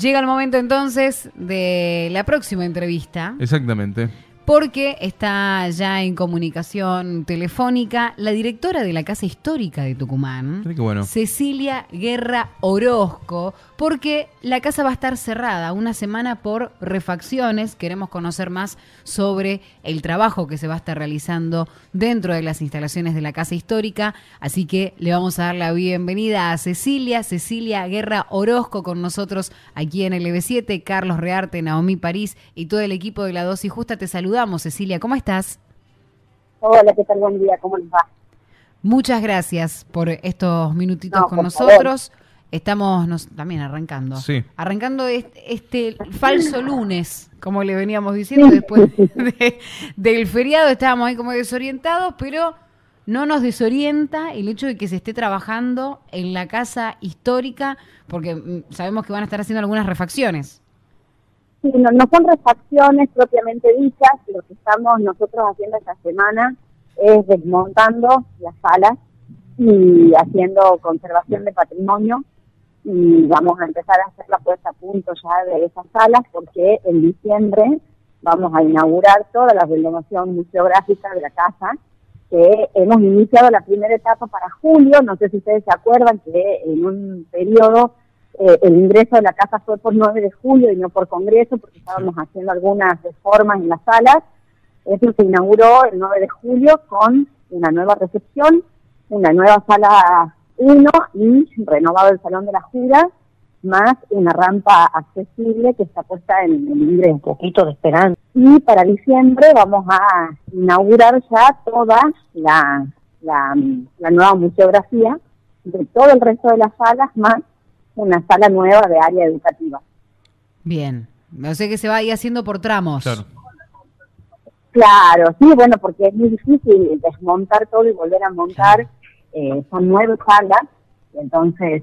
Llega el momento entonces de la próxima entrevista. Exactamente porque está ya en comunicación telefónica la directora de la Casa Histórica de Tucumán, Cecilia Guerra Orozco, porque la casa va a estar cerrada una semana por refacciones. Queremos conocer más sobre el trabajo que se va a estar realizando dentro de las instalaciones de la Casa Histórica, así que le vamos a dar la bienvenida a Cecilia, Cecilia Guerra Orozco con nosotros aquí en el EB7, Carlos Rearte, Naomi París y todo el equipo de la Dosis Justa te saluda Cecilia. ¿Cómo estás? Hola, ¿qué tal? Buen día, ¿cómo les va? Muchas gracias por estos minutitos con nosotros. Estamos también arrancando. Sí. Arrancando este, falso lunes, como le veníamos diciendo, después del feriado estábamos ahí como desorientados, pero no nos desorienta el hecho de que se esté trabajando en la casa histórica, porque mm, sabemos que van a estar haciendo algunas refacciones. Sí, no, son refacciones propiamente dichas, lo que estamos nosotros haciendo esta semana es desmontando las salas y haciendo conservación de patrimonio. Y vamos a empezar a hacer la puesta a punto ya de esas salas porque en diciembre vamos a inaugurar toda la renovación museográfica de la casa que hemos iniciado la primera etapa para julio, no sé si ustedes se acuerdan que en un periodo eh, el ingreso de la casa fue por 9 de julio y no por congreso, porque estábamos haciendo algunas reformas en las salas. Eso se inauguró el 9 de julio con una nueva recepción, una nueva sala 1 y renovado el Salón de la Jura, más una rampa accesible que está puesta en el libre un poquito de esperanza. Y para diciembre vamos a inaugurar ya toda la, la, la nueva museografía de todo el resto de las salas, más una sala nueva de área educativa. Bien, no sé que se va a ir haciendo por tramos. Claro. sí, bueno, porque es muy difícil desmontar todo y volver a montar. Eh, son nueve salas, entonces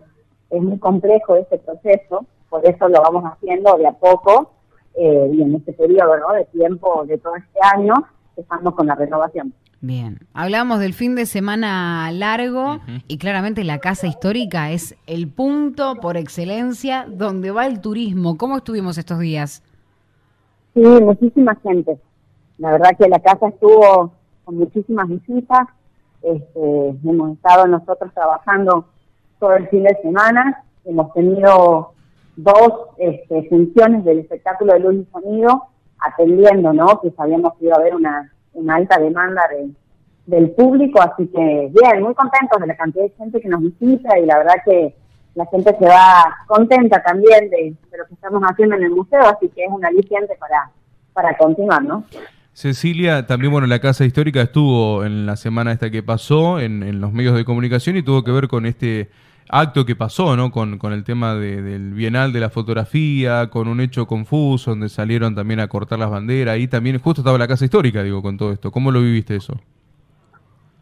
es muy complejo este proceso, por eso lo vamos haciendo de a poco eh, y en este periodo ¿no? de tiempo de todo este año estamos con la renovación. Bien, hablamos del fin de semana largo y claramente la casa histórica es el punto por excelencia donde va el turismo. ¿Cómo estuvimos estos días? Sí, muchísima gente. La verdad que la casa estuvo con muchísimas visitas. Este, hemos estado nosotros trabajando todo el fin de semana. Hemos tenido dos este, funciones del espectáculo de luz y sonido atendiendo, ¿no? Que sabíamos que iba a haber una una alta demanda del público, así que bien, muy contentos de la cantidad de gente que nos visita y la verdad que la gente se va contenta también de, lo que estamos haciendo en el museo, así que es un aliciente para, para continuar, ¿no? Cecilia, también bueno, la Casa Histórica estuvo en la semana esta que pasó en, en los medios de comunicación y tuvo que ver con este acto que pasó, ¿no? Con, con el tema del Bienal de la fotografía, con un hecho confuso donde salieron también a cortar las banderas. Ahí también justo estaba la Casa Histórica, digo, con todo esto. ¿Cómo lo viviste eso?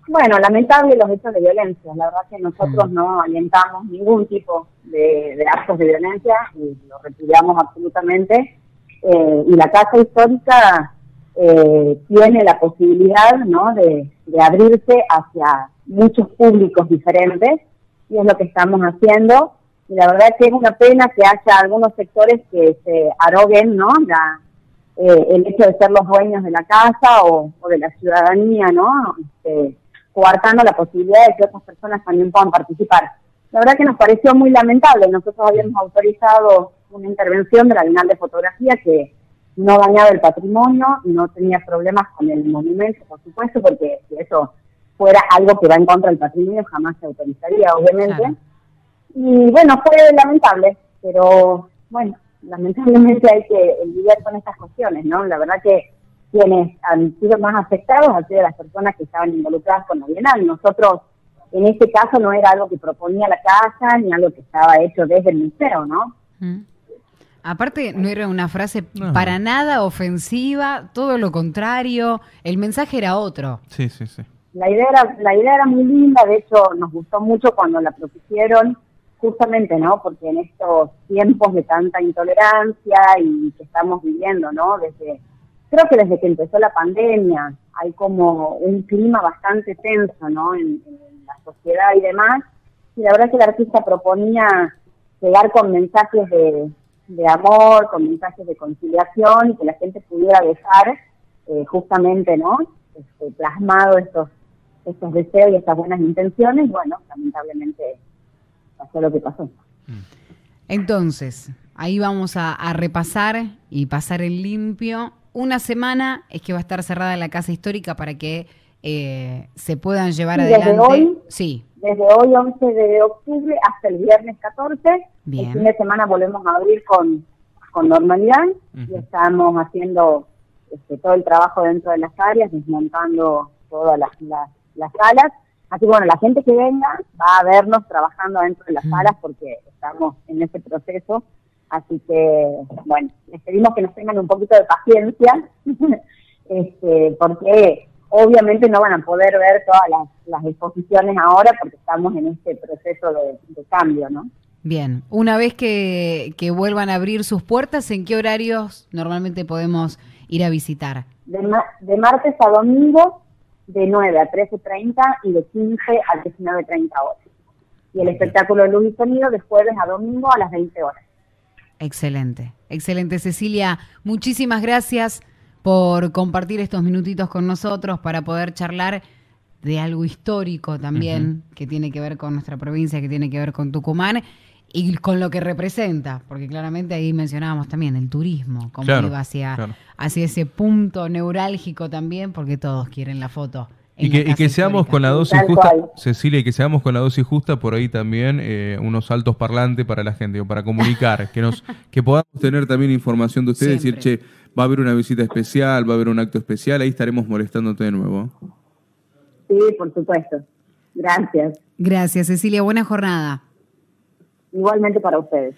Bueno, lamentable los hechos de violencia. La verdad que nosotros mm. no alentamos ningún tipo de, actos de violencia y lo repudiamos absolutamente. Eh, y la Casa Histórica eh, tiene la posibilidad ¿no? de, de abrirse hacia muchos públicos diferentes y es lo que estamos haciendo. Y la verdad que es una pena que haya algunos sectores que se arroguen, ¿no? La, eh, el hecho de ser los dueños de la casa o, de la ciudadanía, ¿no? Este, coartando la posibilidad de que otras personas también puedan participar. La verdad que nos pareció muy lamentable. Nosotros habíamos autorizado una intervención de la Bienal de Fotografía que no dañaba el patrimonio, no tenía problemas con el monumento, por supuesto, porque eso fuera algo que va en contra del patrimonio, jamás se autorizaría, obviamente. Y bueno, fue lamentable, pero bueno, lamentablemente hay que lidiar con estas cuestiones, ¿no? La verdad que quienes han sido más afectados han sido las personas que estaban involucradas con la Bienal. Nosotros, en este caso, no era algo que proponía la casa ni algo que estaba hecho desde el museo, ¿no? Aparte, no era una frase para nada ofensiva, todo lo contrario, el mensaje era otro. Sí, sí, sí. La idea, era, la idea era muy linda, de hecho nos gustó mucho cuando la propusieron, justamente, ¿no? Porque en estos tiempos de tanta intolerancia y que estamos viviendo, ¿no? Desde, creo que desde que empezó la pandemia hay como un clima bastante tenso, ¿no? En, la sociedad y demás. Y la verdad es que el artista proponía llegar con mensajes de, amor, con mensajes de conciliación y que la gente pudiera dejar eh, justamente, ¿no? Este, plasmado estos, estos deseos y estas buenas intenciones. Bueno, lamentablemente pasó lo que pasó. Entonces, ahí vamos a, repasar y pasar en limpio. Una semana es que va a estar cerrada la casa histórica para que eh, se puedan llevar adelante. Desde hoy, sí. Desde hoy, 11 de octubre, hasta el viernes 14. El fin de semana volvemos a abrir con, con normalidad y estamos haciendo este, todo el trabajo dentro de las áreas, desmontando todas las, las, salas. Así que bueno, la gente que venga va a vernos trabajando dentro de las salas porque estamos en ese proceso. Así que, bueno, les pedimos que nos tengan un poquito de paciencia, este, porque obviamente no van a poder ver todas las, exposiciones ahora porque estamos en este proceso de, de cambio, ¿no? Bien, una vez que, que, vuelvan a abrir sus puertas, ¿en qué horarios normalmente podemos ir a visitar? De, de martes a domingo, de 9 a 13.30 y de 15 a 19.30 horas. Y el espectáculo de luz y sonido de jueves a domingo a las 20 horas. Excelente, excelente Cecilia. Muchísimas gracias por compartir estos minutitos con nosotros para poder charlar de algo histórico también que tiene que ver con nuestra provincia, que tiene que ver con Tucumán y con lo que representa, porque claramente ahí mencionábamos también el turismo, cómo iba hacia, hacia ese punto neurálgico también, porque todos quieren la foto. Y que, seamos con la dosis justa, Cecilia, y que seamos con la dosis justa por ahí también eh, unos altos parlantes para la gente, o para comunicar, que nos que podamos tener también información de ustedes, decir, che, va a haber una visita especial, va a haber un acto especial, ahí estaremos molestándote de nuevo. Sí, por supuesto. Gracias. Gracias, Cecilia. Buena jornada. Igualmente para ustedes.